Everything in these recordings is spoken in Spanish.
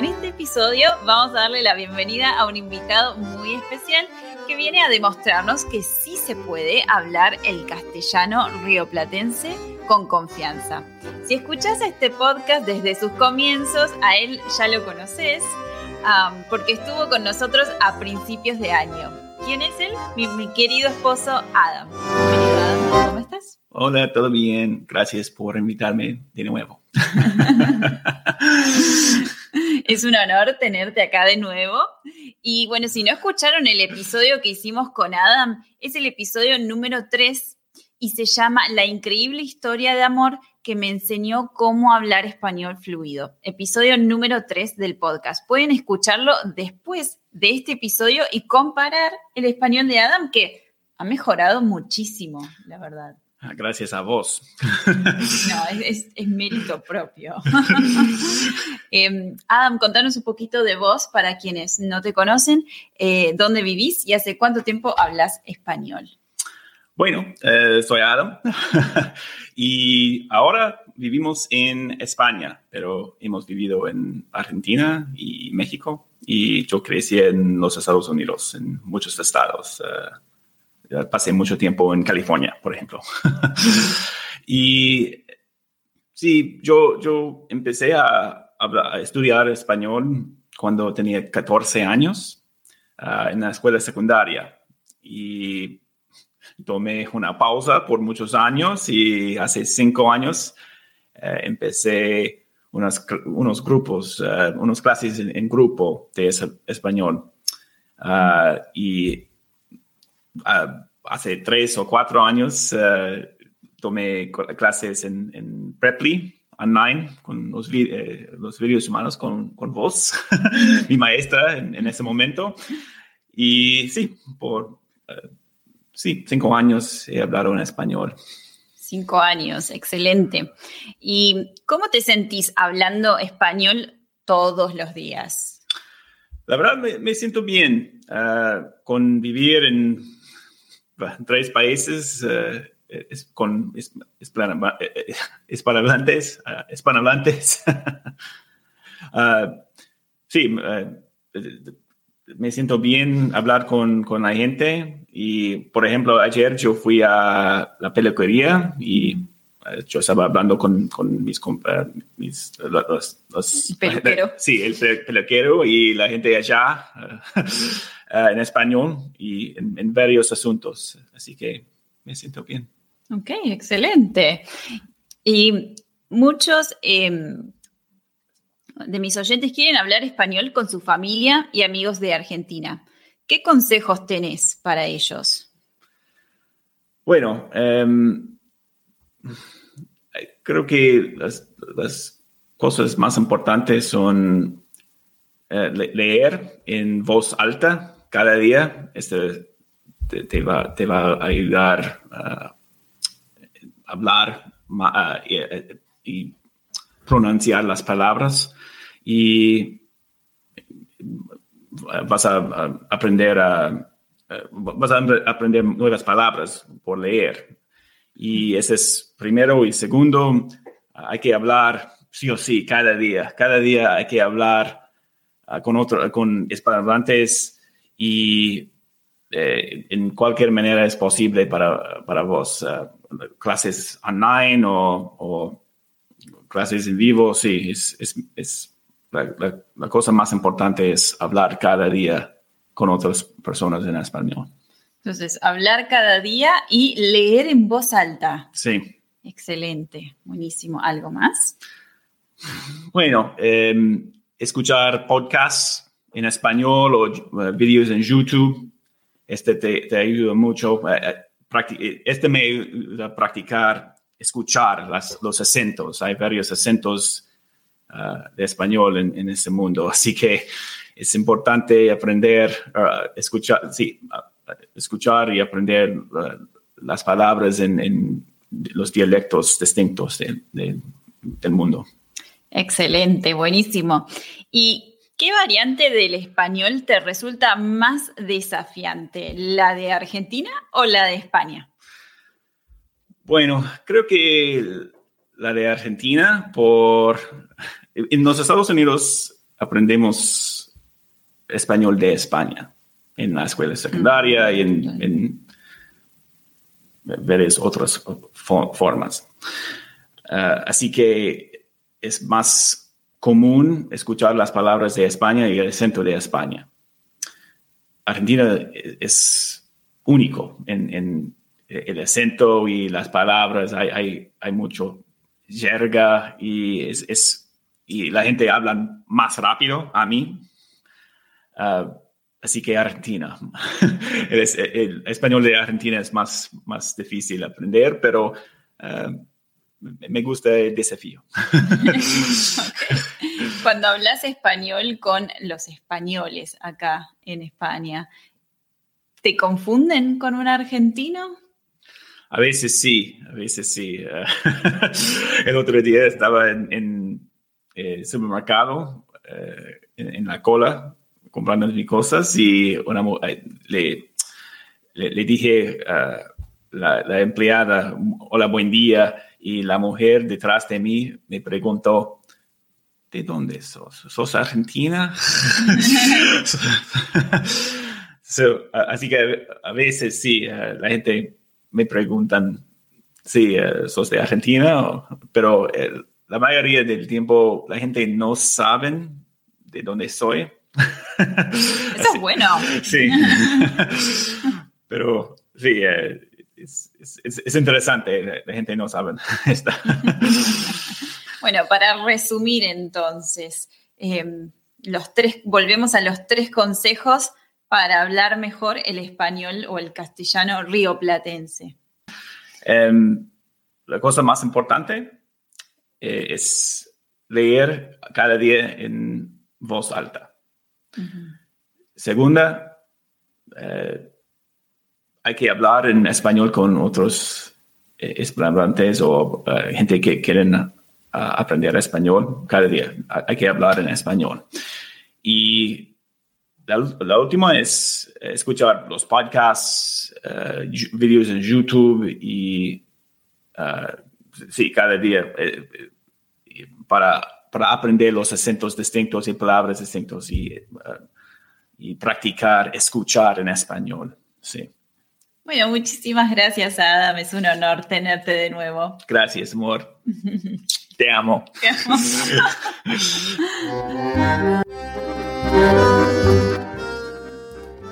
En este episodio vamos a darle la bienvenida a un invitado muy especial que viene a demostrarnos que sí se puede hablar el castellano rioplatense con confianza. Si escuchas este podcast desde sus comienzos, a él ya lo conoces um, porque estuvo con nosotros a principios de año. ¿Quién es él? Mi, mi querido esposo Adam. Bienvenido, Adam. ¿Cómo estás? Hola, todo bien. Gracias por invitarme de nuevo. Es un honor tenerte acá de nuevo. Y bueno, si no escucharon el episodio que hicimos con Adam, es el episodio número 3 y se llama La increíble historia de amor que me enseñó cómo hablar español fluido. Episodio número 3 del podcast. Pueden escucharlo después de este episodio y comparar el español de Adam, que ha mejorado muchísimo, la verdad. Gracias a vos. No, es, es, es mérito propio. eh, Adam, contanos un poquito de vos para quienes no te conocen, eh, dónde vivís y hace cuánto tiempo hablas español. Bueno, eh, soy Adam y ahora vivimos en España, pero hemos vivido en Argentina y México y yo crecí en los Estados Unidos, en muchos estados. Uh, pasé mucho tiempo en California, por ejemplo. y sí, yo, yo empecé a, estudiar español cuando tenía 14 años uh, en la escuela secundaria. Y tomé una pausa por muchos años y hace cinco años uh, empecé unas, unos grupos, uh, unas clases en, grupo de español. Uh, y hace tres o cuatro años tomé clases en, en Preply online con los, eh, los vídeos humanos con, con vos, mi maestra en, en, ese momento. Y sí, por sí, cinco años he hablado en español. Cinco años, excelente. ¿Y cómo te sentís hablando español todos los días? La verdad me, me siento bien. Uh, con vivir en tres países uh, es, con es, hispanohablantes, uh, hispanohablantes. sí, me siento bien hablar con, con, la gente y, por ejemplo, ayer yo fui a la peluquería y yo estaba hablando con, con mis, mis los, los, peluquero. Sí, el peluquero y la gente allá uh, en español y en, en, varios asuntos. Así que me siento bien. Ok, excelente. Y muchos... Eh, de mis oyentes quieren hablar español con su familia y amigos de Argentina. ¿Qué consejos tenés para ellos? Bueno, eh, creo que las, las, cosas más importantes son eh, leer en voz alta cada día. Este te, va, te va, a ayudar a hablar uh, y, pronunciar las palabras y vas a, aprender a, vas a aprender nuevas palabras por leer. Y ese es primero. Y segundo, hay que hablar sí o sí, cada día. Cada día hay que hablar ah, con otros, con hispanohablantes y eh, en cualquier manera es posible para, para vos. Ah, clases online o, clases en vivo, sí, es, es, la, la, cosa más importante es hablar cada día con otras personas en español. Entonces, hablar cada día y leer en voz alta. Sí. Excelente, buenísimo. ¿Algo más? Bueno, em, escuchar podcasts en español o uh, vídeos en YouTube, este te, ayuda mucho. Eh, eh, este me ayuda a practicar, escuchar los acentos. Hay varios acentos uh, de español en, en este mundo, así que es importante aprender, uh, escuchar, sí, escuchar y aprender las palabras en, los dialectos distintos del mundo. Excelente, buenísimo. ¿Y qué variante del español te resulta más desafiante? ¿La de Argentina o la de España? Bueno, creo que la de Argentina, por... En los Estados Unidos aprendemos español de España en la escuela secundaria y en, en varias otras formas. Ah, así que es más común escuchar las palabras de España y el acento de España. Argentina es único en, el acento y las palabras. Hay, hay, mucho jerga y, es, y la gente habla más rápido a mí. Ah, así que Argentina. el, español de Argentina es más, más difícil aprender, pero ah, me gusta el desafío. Cuando hablas español con los españoles acá en España, ¿te confunden con un argentino? A veces sí, a veces sí. el otro día estaba en, el supermercado, eh, en, la cola, comprando mis cosas y una, eh, le, le, dije a la, la empleada, hola, buen día y la mujer detrás de mí me preguntó, ¿de dónde sos? ¿Sos argentina? así que a veces sí, eh, la gente me preguntan, sí, eh, ¿sos de Argentina? Pero eh, la mayoría del tiempo la gente no sabe de dónde soy. Eso es bueno. Sí. Pero sí, es, interesante, la gente no sabe esto. Bueno, para resumir entonces, em, los tres, volvemos a los tres consejos para hablar mejor el español o el castellano rioplatense. Um, la cosa más importante eh, es leer cada día en voz alta. Segunda, eh, hay que hablar en español con otros eh, o eh, gente que quieren ah, aprender español cada día. Hay que hablar en español. Y la, última es escuchar los podcasts, uh, videos en YouTube y sí, cada día para, para aprender los acentos distintos y palabras distintos y, y practicar, escuchar en español. Sí. Bueno, muchísimas gracias, Adam. Es un honor tenerte de nuevo. Gracias, amor. Te amo. Te amo.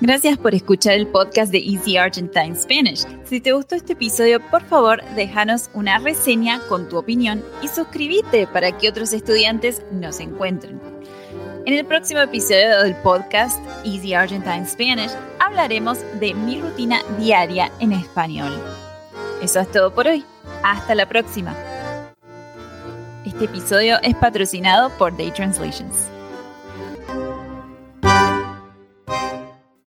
Gracias por escuchar el podcast de Easy Argentine Spanish. Si te gustó este episodio, por favor, déjanos una reseña con tu opinión y suscríbete para que otros estudiantes nos encuentren. En el próximo episodio del podcast Easy Argentine Spanish hablaremos de mi rutina diaria en español. Eso es todo por hoy. Hasta la próxima. Este episodio es patrocinado por Day Translations.